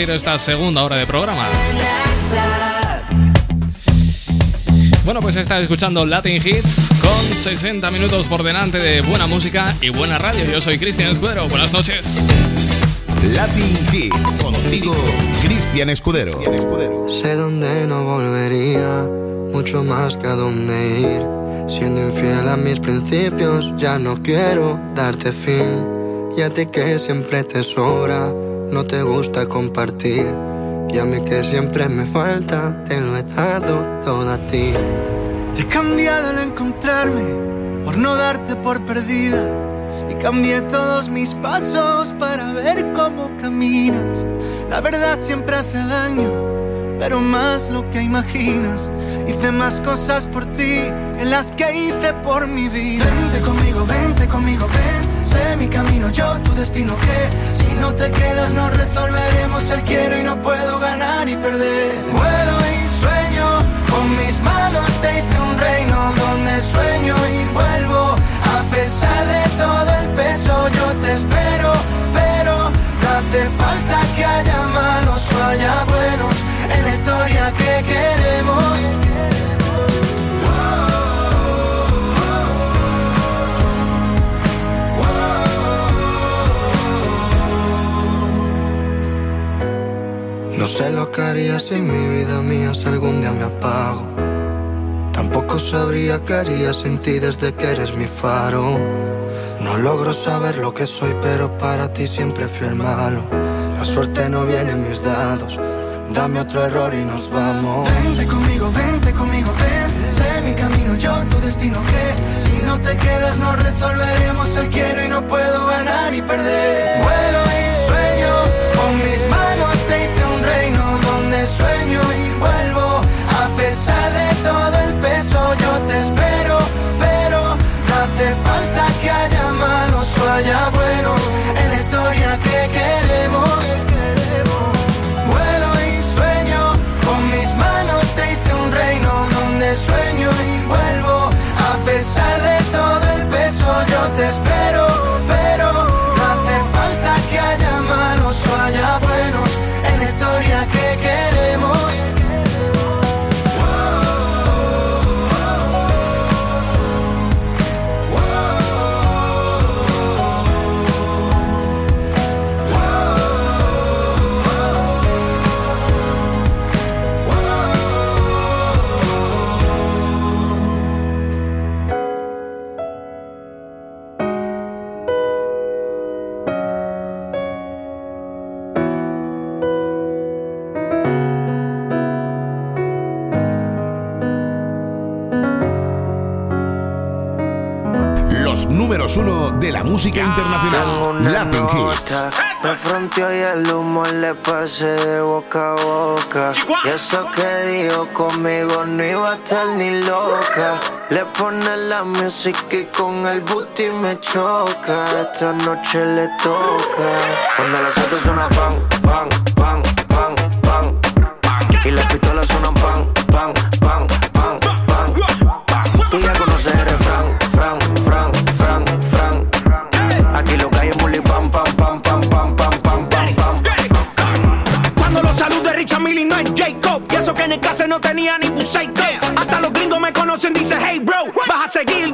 abrir esta segunda hora de programa. Bueno, pues estás escuchando Latin Hits con 60 minutos por delante de buena música y buena radio. Yo soy Cristian Escudero. Buenas noches. Latin Hits, contigo, Cristian Escudero. Sé dónde no volvería, mucho más que a dónde ir Siendo infiel a mis principios, ya no quiero darte fin. Y a ti que siempre te sobra, no te gusta compartir. Y a mí que siempre me falta, te lo he dado todo a ti. He cambiado al encontrarme, por no darte por perdida. Y cambié todos mis pasos para ver cómo caminas. La verdad siempre hace daño, pero más lo que imaginas. Hice más cosas por ti que las que hice por mi vida. Vente conmigo, vente conmigo, ven. Sé mi camino, yo tu destino que si no te quedas no resolveremos el quiero y no puedo ganar y perder. Vuelo y sueño, con mis manos te hice un reino donde sueño y vuelvo. A pesar de todo el peso yo te espero, pero hace falta que haya malos o haya buenos en que queremos. No sé lo que haría si mi vida mía si algún día me apago. Tampoco sabría qué haría sin ti desde que eres mi faro. No logro saber lo que soy, pero para ti siempre fui el malo. La suerte no viene en mis dados. Dame otro error y nos vamos. Vente conmigo, vente conmigo, ven. Sé mi camino, yo tu destino que si no te quedas no resolveremos el quiero y no puedo ganar y perder. Vuelo y sueño, con música Tengo internacional. una Latin Hits. nota, me fronteó y el humo le pasé de boca a boca. Y eso que dijo conmigo no iba a estar ni loca. Le pone la música y con el booty me choca. Esta noche le toca. Cuando las pan, pan, pan, pan, no tenía ni psycho Hasta los gringos me conocen, dice hey bro Vas a seguir,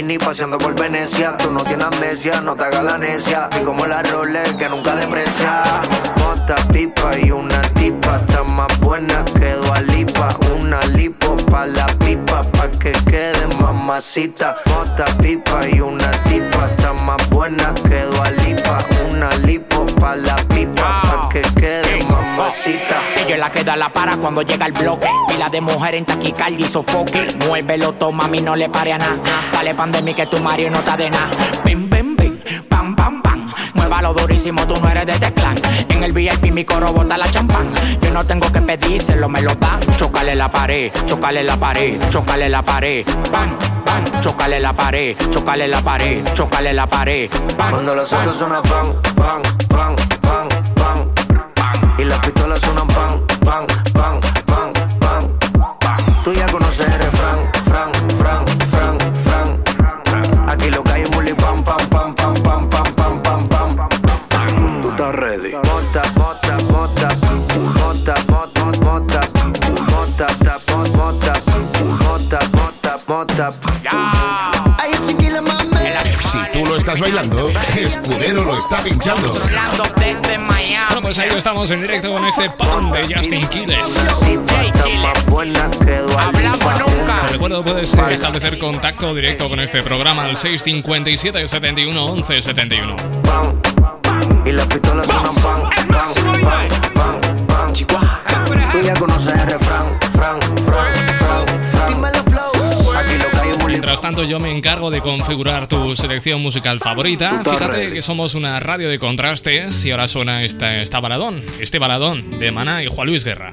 fettuccini, paseando por Venecia. Tú no tienes amnesia, no te hagas la necia. Y como la Rolex que nunca deprecia. Mota, pipa y una tipa, está más buena que Lipa. Una lipo pa' la pipa, pa' que quede mamacita. Mota, pipa y una es la que da la para cuando llega el bloque. Pila de mujer en taquicardia y sofoque. Muévelo, toma, a mí no le pare a nada. Dale pandemia que tu Mario no está de nada. Bim, bim, bim, pam, pam, pam. Muévalo durísimo, tú no eres de teclán. En el VIP mi coro bota la champán. Yo no tengo que pedírselo, me lo dan. Chocale la pared, chocale la pared, chocale la pared. Bam, bam, chocale la pared, chocale la pared, chocale la pared. Bam, Cuando los bam. autos suenan pan, pan, Escudero lo está pinchando. Hablando desde Miami. Bueno, pues ahí estamos en directo con este pan de Justin Quiles. Te recuerdo, puedes eh, establecer contacto directo con este programa al 657 71 11 71. Pam, y las pistolas pan, tanto, yo me encargo de configurar tu selección musical favorita. Fíjate que somos una radio de contrastes y ahora suena esta, esta baladón, este baladón de Maná y Juan Luis Guerra.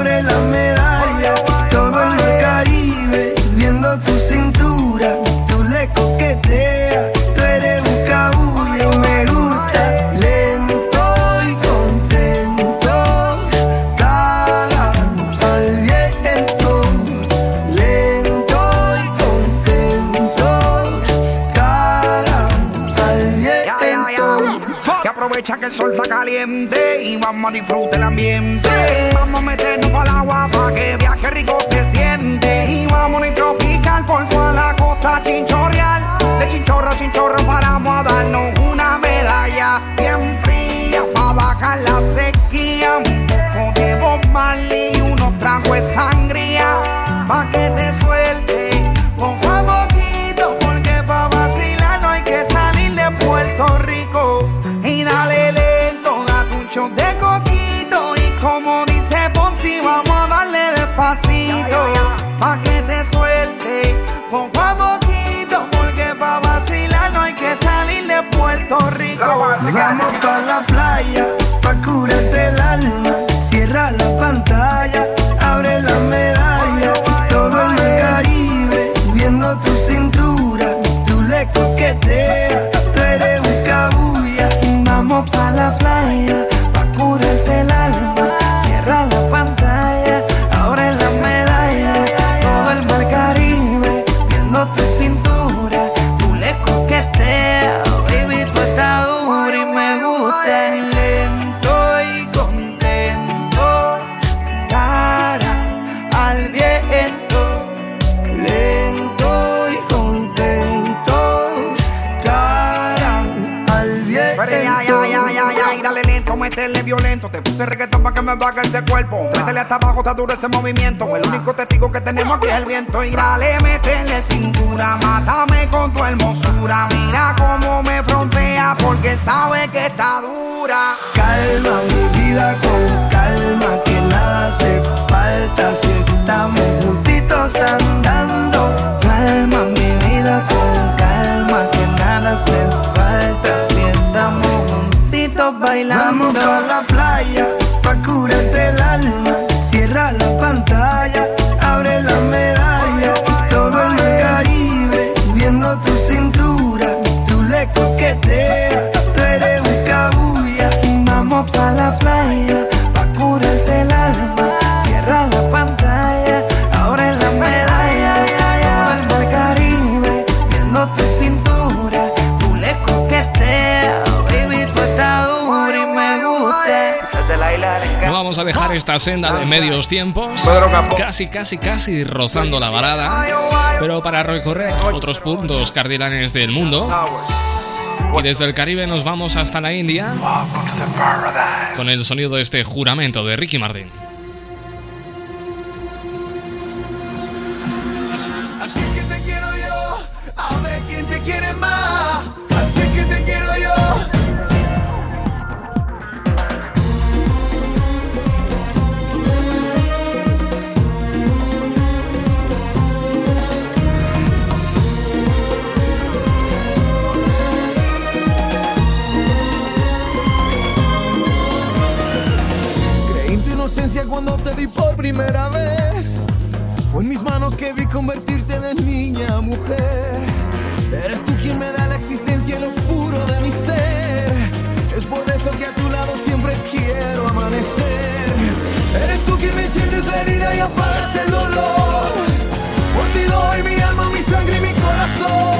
sobre la medalla. Todo en el Caribe, viendo tu cintura, tú le coqueteas, tú eres un cabullo, me gusta. Lento y contento, cara al viento. Lento y contento, cara al viento. Y aprovecha que el sol está caliente y vamos a disfrutar el ambiente el agua para que viaje rico se siente. Y vamos a tropical por toda la costa chinchorreal. De chinchorro a chinchorro paramos a darnos una medalla bien fría para bajar la sequía. Un poco de Bob y unos tragos de sangría pa' que te suelte. Vamos pa' la playa, está duro ese movimiento. El único testigo que tenemos aquí es el viento. Y dale, métele cintura, mátame senda de medios tiempos, casi, casi, casi rozando la balada, pero para recorrer otros puntos cardinales del mundo. Y desde el Caribe nos vamos hasta la India con el sonido de este juramento de Ricky Martin. Cuando te vi por primera vez. Fue en mis manos que vi convertirte de niña a mujer. Eres tú quien me da la existencia y lo puro de mi ser. Es por eso que a tu lado siempre quiero amanecer. Eres tú quien me sientes la herida y apagas el dolor. Por ti doy mi alma, mi sangre y mi corazón.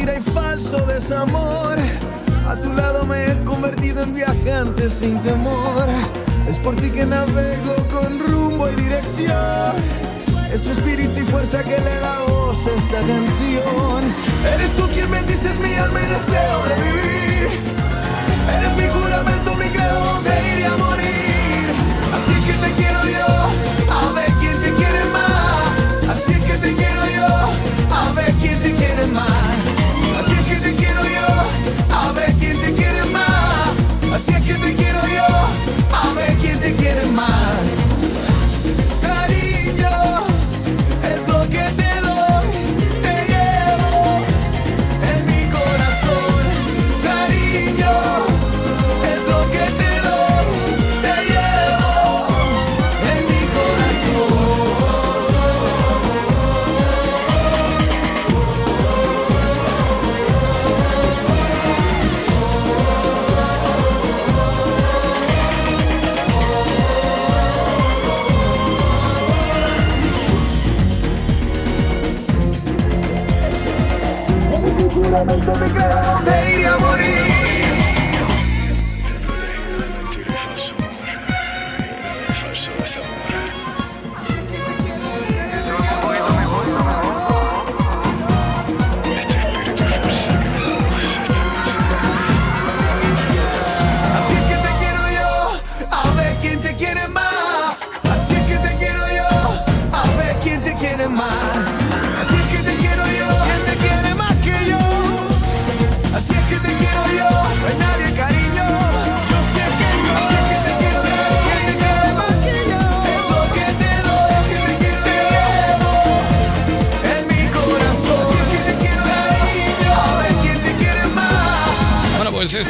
Mentira y falso desamor. A tu lado me he convertido en viajante sin temor. Es por ti que navego con rumbo y dirección. Es tu espíritu y fuerza que le da voz a esta canción. Eres tú quien bendices mi alma y deseo de vivir. Eres mi juramento, mi credo, donde ir y a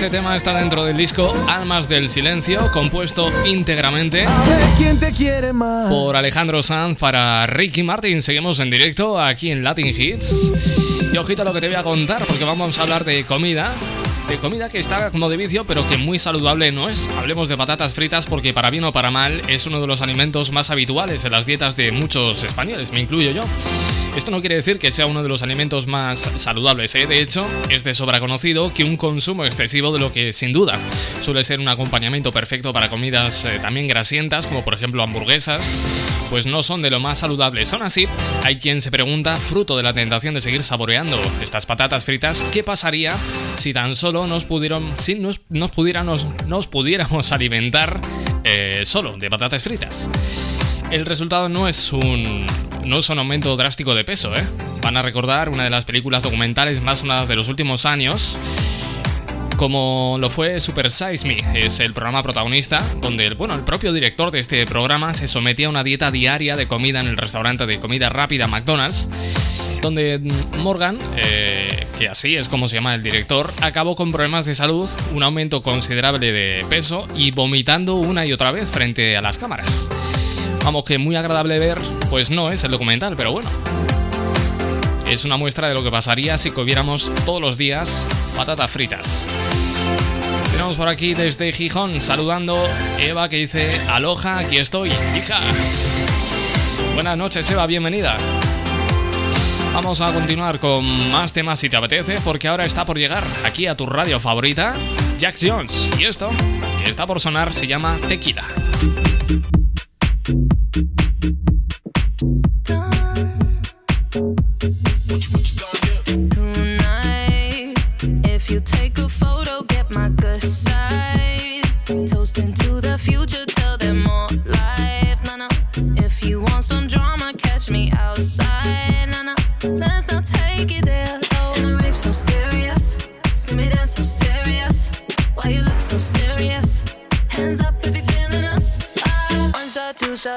este tema está dentro del disco Almas del Silencio, compuesto íntegramente por Alejandro Sanz para Ricky Martin. Seguimos en directo aquí en Latin Hits. Y ojito a lo que te voy a contar, porque vamos a hablar de comida de comida que está como de vicio, pero que muy saludable no es. Hablemos de patatas fritas porque para bien o para mal es uno de los alimentos más habituales en las dietas de muchos españoles, me incluyo yo. Esto no quiere decir que sea uno de los alimentos más saludables, ¿eh? de hecho, es de sobra conocido que un consumo excesivo de lo que sin duda suele ser un acompañamiento perfecto para comidas eh, también grasientas, como por ejemplo hamburguesas, pues no son de lo más saludables. Aún así, hay quien se pregunta, fruto de la tentación de seguir saboreando estas patatas fritas, ¿qué pasaría si tan solo nos pudieron, si nos, nos pudiéramos, nos pudiéramos alimentar eh, solo de patatas fritas? El resultado no es un no es un aumento drástico de peso, ¿eh? Van a recordar una de las películas documentales más sonadas de los últimos años, como lo fue Super Size Me, es el programa protagonista, donde bueno, el propio director de este programa se sometía a una dieta diaria de comida en el restaurante de comida rápida McDonald's, donde Morgan, eh, que así es como se llama el director, acabó con problemas de salud, un aumento considerable de peso y vomitando una y otra vez frente a las cámaras. Vamos, que muy agradable ver, pues no es el documental, pero bueno. Es una muestra de lo que pasaría si comiéramos todos los días patatas fritas. Tenemos por aquí desde Gijón saludando Eva que dice, aloja, aquí estoy, hija. Buenas noches Eva, bienvenida. Vamos a continuar con más temas si te apetece, porque ahora está por llegar aquí a tu radio favorita, Jack Jones. Y esto, que está por sonar, se llama Tequila. Tonight, if you take a photo, get my good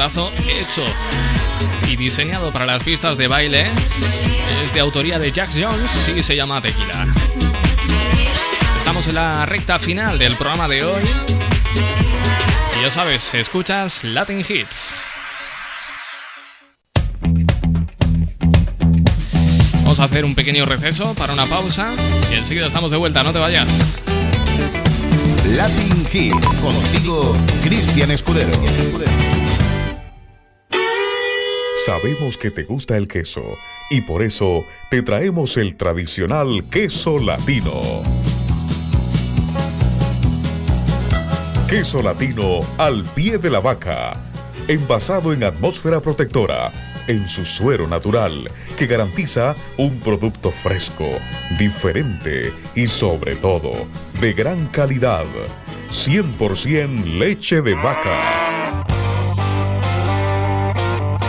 Hecho y diseñado para las pistas de baile es de autoría de Jack Jones y se llama Tequila. Estamos en la recta final del programa de hoy. Y ya sabes, escuchas Latin Hits. Vamos a hacer un pequeño receso para una pausa y enseguida estamos de vuelta, no te vayas. Latin Hits, contigo Cristian Escudero. Sabemos que te gusta el queso y por eso te traemos el tradicional queso latino. Queso latino al pie de la vaca, envasado en atmósfera protectora, en su suero natural, que garantiza un producto fresco, diferente y sobre todo de gran calidad. 100% leche de vaca.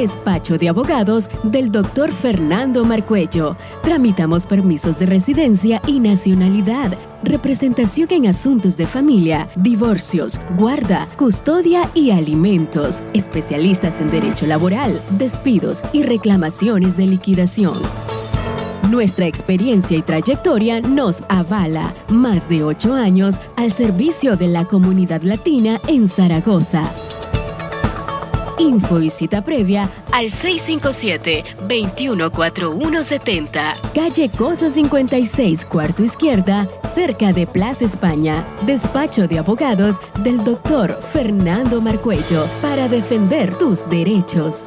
Despacho de Abogados del Dr. Fernando Marcuello. Tramitamos permisos de residencia y nacionalidad, representación en asuntos de familia, divorcios, guarda, custodia y alimentos. Especialistas en derecho laboral, despidos y reclamaciones de liquidación. Nuestra experiencia y trayectoria nos avala. Más de ocho años al servicio de la comunidad latina en Zaragoza. Info y cita previa al 657-214170. Calle Cosa 56, cuarto izquierda, cerca de Plaza España. Despacho de abogados del doctor Fernando Marcuello para defender tus derechos.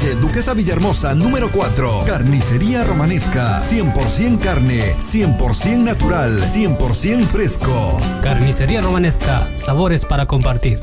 Duquesa Villahermosa, número 4. Carnicería Romanesca. 100% carne, 100% natural, 100% fresco. Carnicería Romanesca. Sabores para compartir.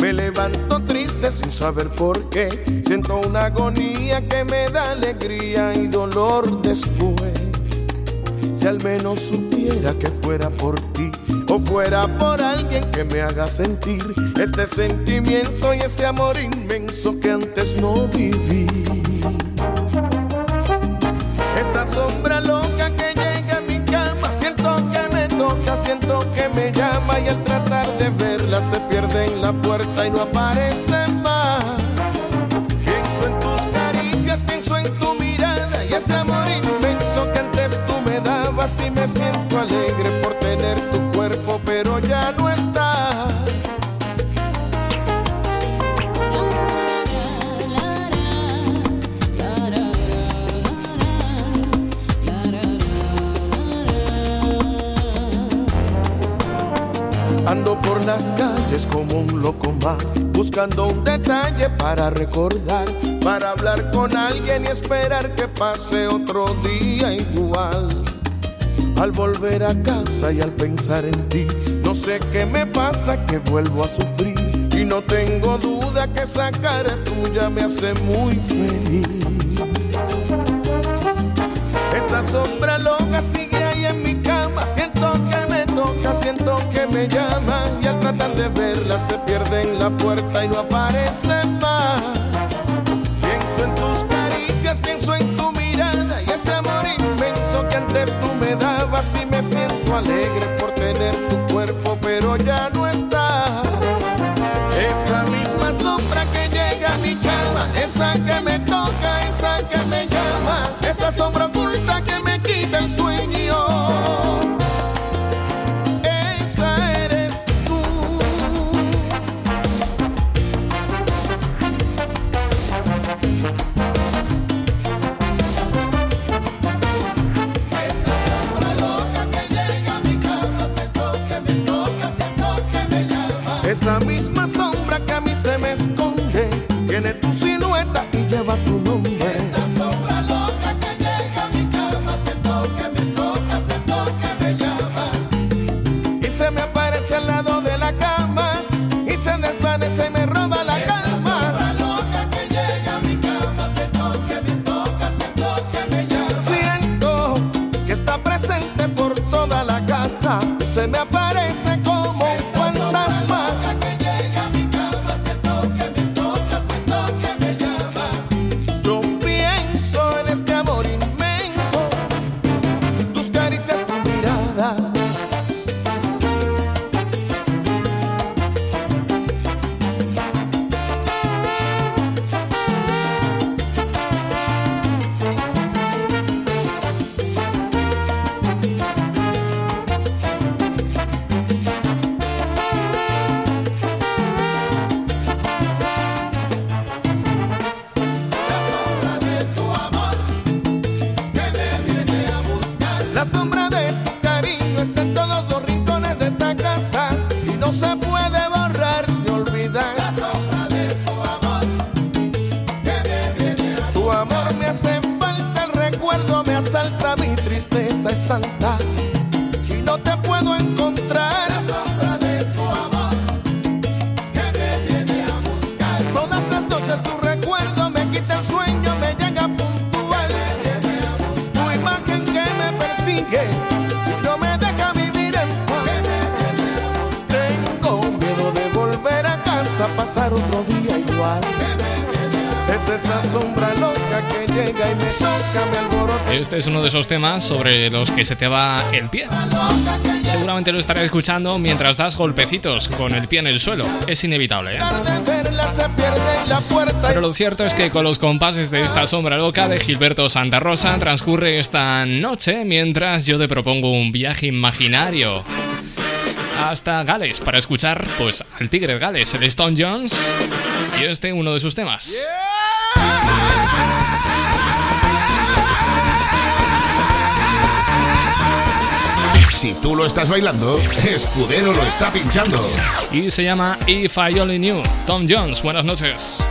Me levanto triste sin saber por qué. Siento una agonía que me da alegría y dolor después. Si al menos supiera que fuera por ti o fuera por alguien que me haga sentir este sentimiento y ese amor inmenso que antes no viví. Esa sombra loca que llega a mi cama, siento que me toca, siento que me llama y al tratar puerta y no aparece buscando un detalle para recordar, para hablar con alguien y esperar que pase otro día igual. Al volver a casa y al pensar en ti, no sé qué me pasa que vuelvo a sufrir y no tengo duda que esa cara tuya me hace muy feliz. Esa sombra loca sigue ahí en mi cama, siento que me toca, siento que me llama y al tratar de verla se pierde la puerta y no aparece. se me apagó. temas sobre los que se te va el pie. Seguramente lo estaré escuchando mientras das golpecitos con el pie en el suelo. Es inevitable. ¿eh? Pero lo cierto es que con los compases de esta sombra loca de Gilberto Santa Rosa transcurre esta noche mientras yo te propongo un viaje imaginario hasta Gales para escuchar pues al Tigre de Gales, el Stone Jones y este uno de sus temas. Yeah. Si tú lo estás bailando, Escudero lo está pinchando. Y se llama If I Only Knew. Tom Jones, buenas noches.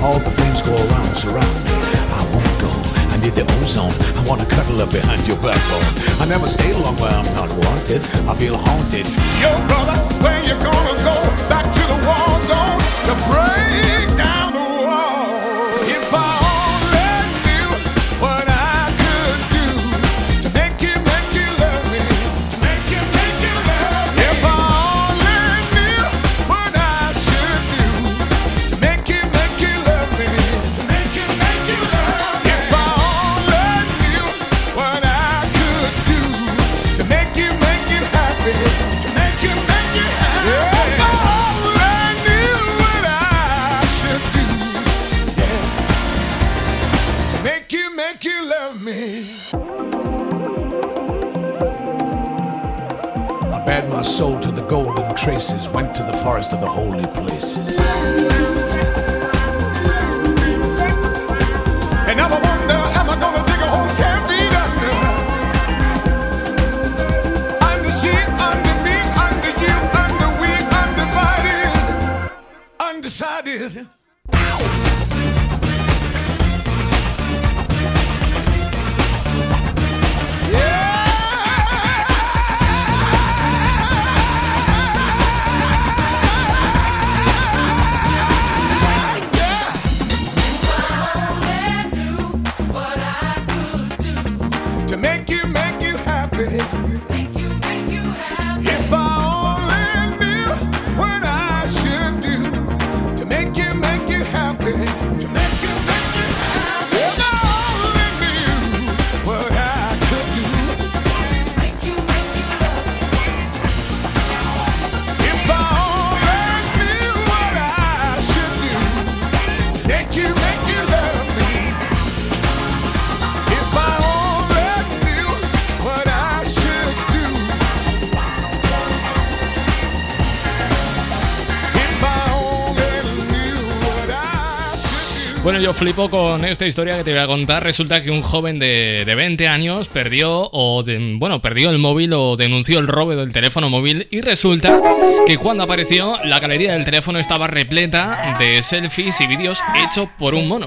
All the flames go around, surround me. I won't go. I need the ozone. I wanna cuddle up behind your backbone. I never stay long where I'm not wanted. I feel haunted. Yo, brother, where you gonna go? Back to the war zone to break. traces went to the forest of the holy places. Bueno, yo flipo con esta historia que te voy a contar. Resulta que un joven de, de 20 años perdió o bueno, perdió el móvil o denunció el robo del teléfono móvil y resulta que cuando apareció la galería del teléfono estaba repleta de selfies y vídeos hechos por un mono.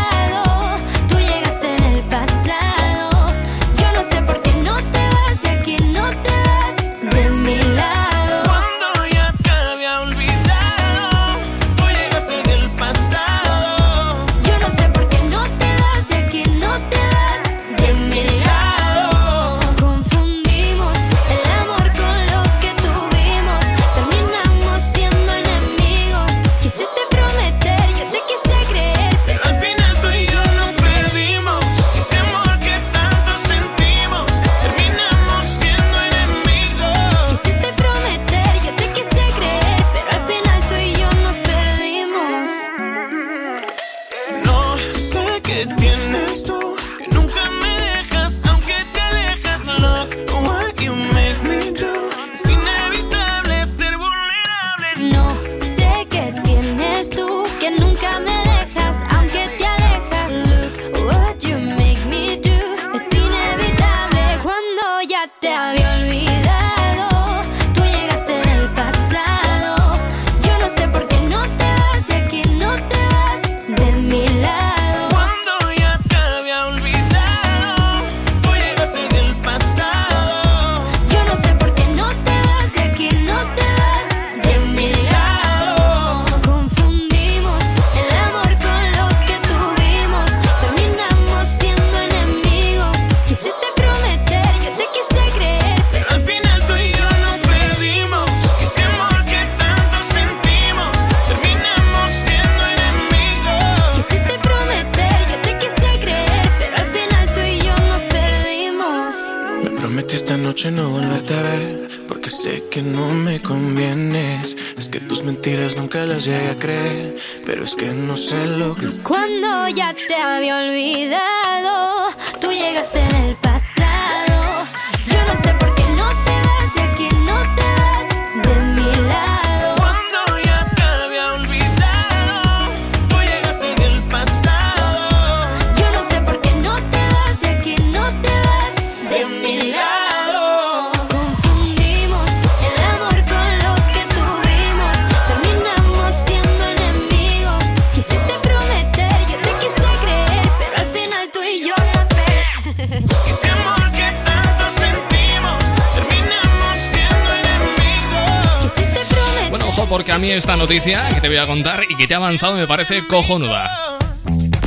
Porque a mí esta noticia que te voy a contar y que te ha avanzado me parece cojonuda.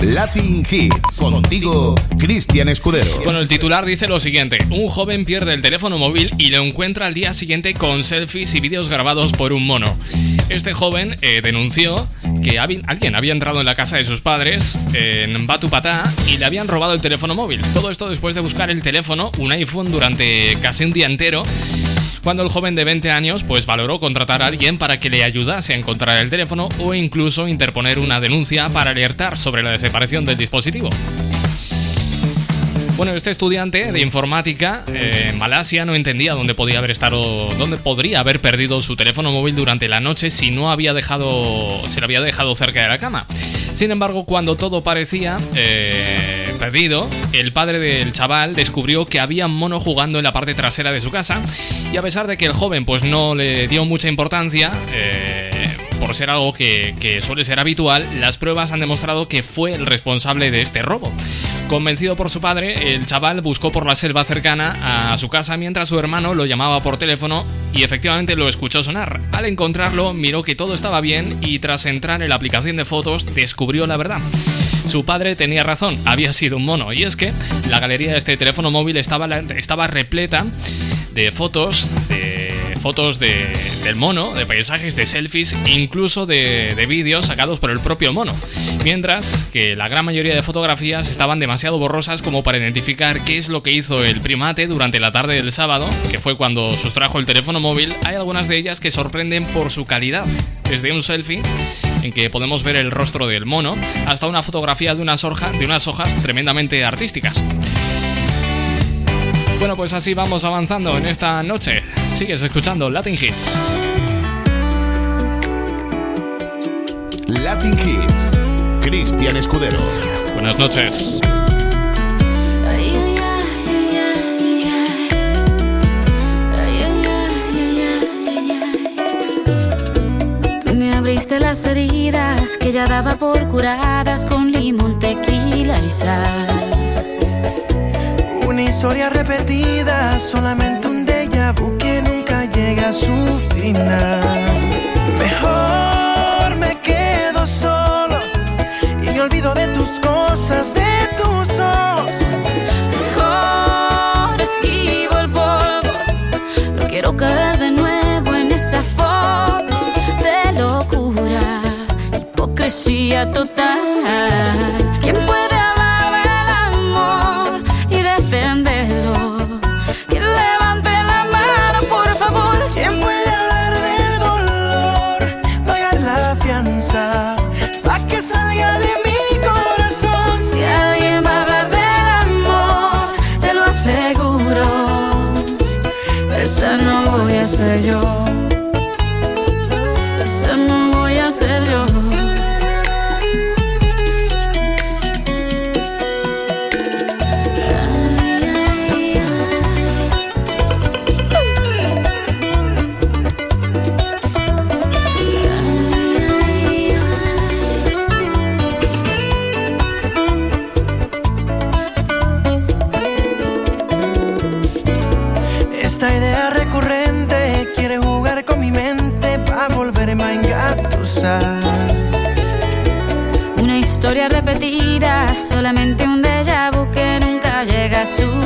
Latin Hits. Contigo, Cristian Escudero. Bueno, el titular dice lo siguiente: Un joven pierde el teléfono móvil y lo encuentra al día siguiente con selfies y vídeos grabados por un mono. Este joven eh, denunció que alguien había entrado en la casa de sus padres en Batupatá y le habían robado el teléfono móvil. Todo esto después de buscar el teléfono, un iPhone, durante casi un día entero cuando el joven de 20 años pues valoró contratar a alguien para que le ayudase a encontrar el teléfono o incluso interponer una denuncia para alertar sobre la desaparición del dispositivo. Bueno, este estudiante de informática eh, en Malasia no entendía dónde podía haber estado, dónde podría haber perdido su teléfono móvil durante la noche si no había dejado, se lo había dejado cerca de la cama. Sin embargo, cuando todo parecía eh, perdido, el padre del chaval descubrió que había mono jugando en la parte trasera de su casa y a pesar de que el joven pues no le dio mucha importancia, eh, por ser algo que, que, suele ser habitual, las pruebas han demostrado que fue el responsable de este robo. Convencido por su padre, el chaval buscó por la selva cercana a su casa mientras su hermano lo llamaba por teléfono y efectivamente lo escuchó sonar. Al encontrarlo, miró que todo estaba bien y tras entrar en la aplicación de fotos descubrió la verdad. Su padre tenía razón, había sido un mono, y es que la galería de este teléfono móvil estaba, estaba repleta de fotos de fotos del mono, de paisajes, de selfies, incluso de, de vídeos sacados por el propio mono. Mientras que la gran mayoría de fotografías estaban demasiado borrosas como para identificar qué es lo que hizo el primate durante la tarde del sábado, que fue cuando sustrajo el teléfono móvil, hay algunas de ellas que sorprenden por su calidad. Desde un selfie en que podemos ver el rostro del mono, hasta una fotografía de unas, de unas hojas tremendamente artísticas. Bueno, pues así vamos avanzando en esta noche. Sigues escuchando Latin Hits. Latin Hits. Cristian Escudero. Buenas noches. Abriste las heridas que ya daba por curadas con limón, tequila y sal una historia repetida, solamente un déjà vu que nunca llega a su final. Mejor me quedo solo y me olvido de tus cosas, de solamente un déjà vu que nunca llega a su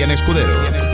Cristian Escudero.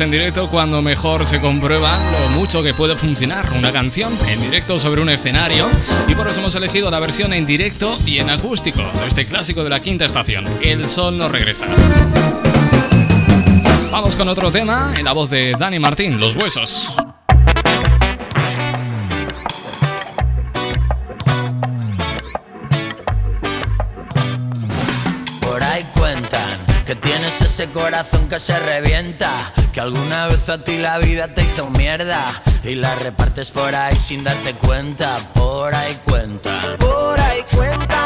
En directo cuando mejor se comprueba lo mucho que puede funcionar una canción en directo sobre un escenario y por eso hemos elegido la versión en directo y en acústico de este clásico de la quinta estación, El Sol no regresa. Vamos con otro tema en la voz de Dani Martín, Los Huesos. Que tienes ese corazón que se revienta que alguna vez a ti la vida te hizo mierda y la repartes por ahí sin darte cuenta. Por ahí cuentan. Por ahí cuentan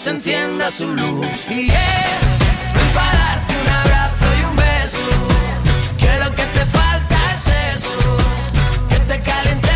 se encienda su luz. Y yeah, ven para darte un abrazo y un beso, que lo que te falta es eso, que te caliente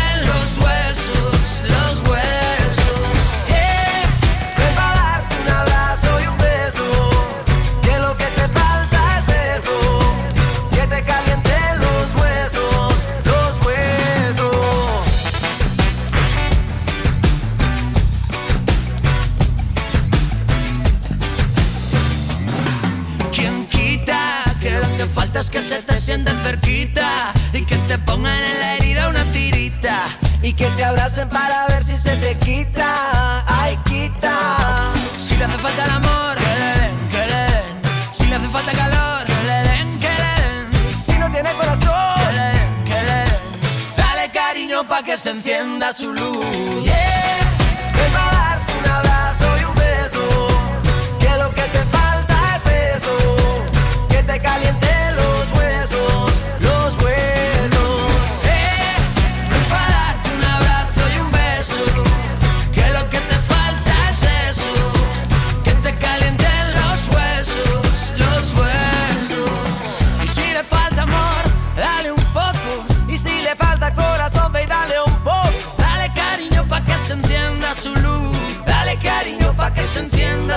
y que te pongan en la herida una tirita y que te abracen para ver si se te quita. Ay, quita. Si le hace falta el amor, que le den, que le den. Si le hace falta calor, le den, le den. Si no tiene corazón, le den, le den. Dale cariño pa' que se encienda su luz.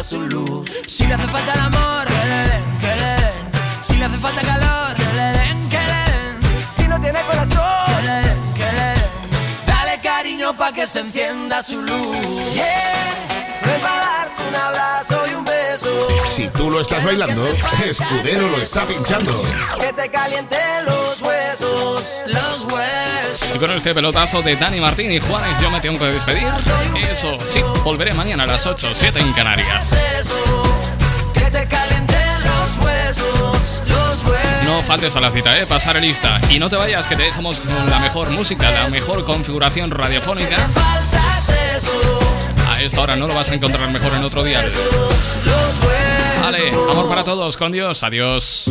Su luz. Si le hace falta el amor, que le den. Si le hace falta calor, que den, que. Si no tiene corazón, le den. Dale cariño pa' que se encienda su luz. Un abrazo y un beso. Si tú lo estás bailando, Escudero lo está pinchando. Que te caliente los huesos, los huesos. Y con este pelotazo de Dani Martín y Juanes yo me tengo que despedir. Eso, sí, volveré mañana a las 8, 7 en Canarias. Que te calienten los huesos, los huesos. No faltes a la cita, ¿eh? Pasaré lista. Y no te vayas, que te dejamos con la mejor música, la mejor configuración radiofónica. A esta hora no lo vas a encontrar mejor en otro día. Vale, amor para todos, con Dios, adiós.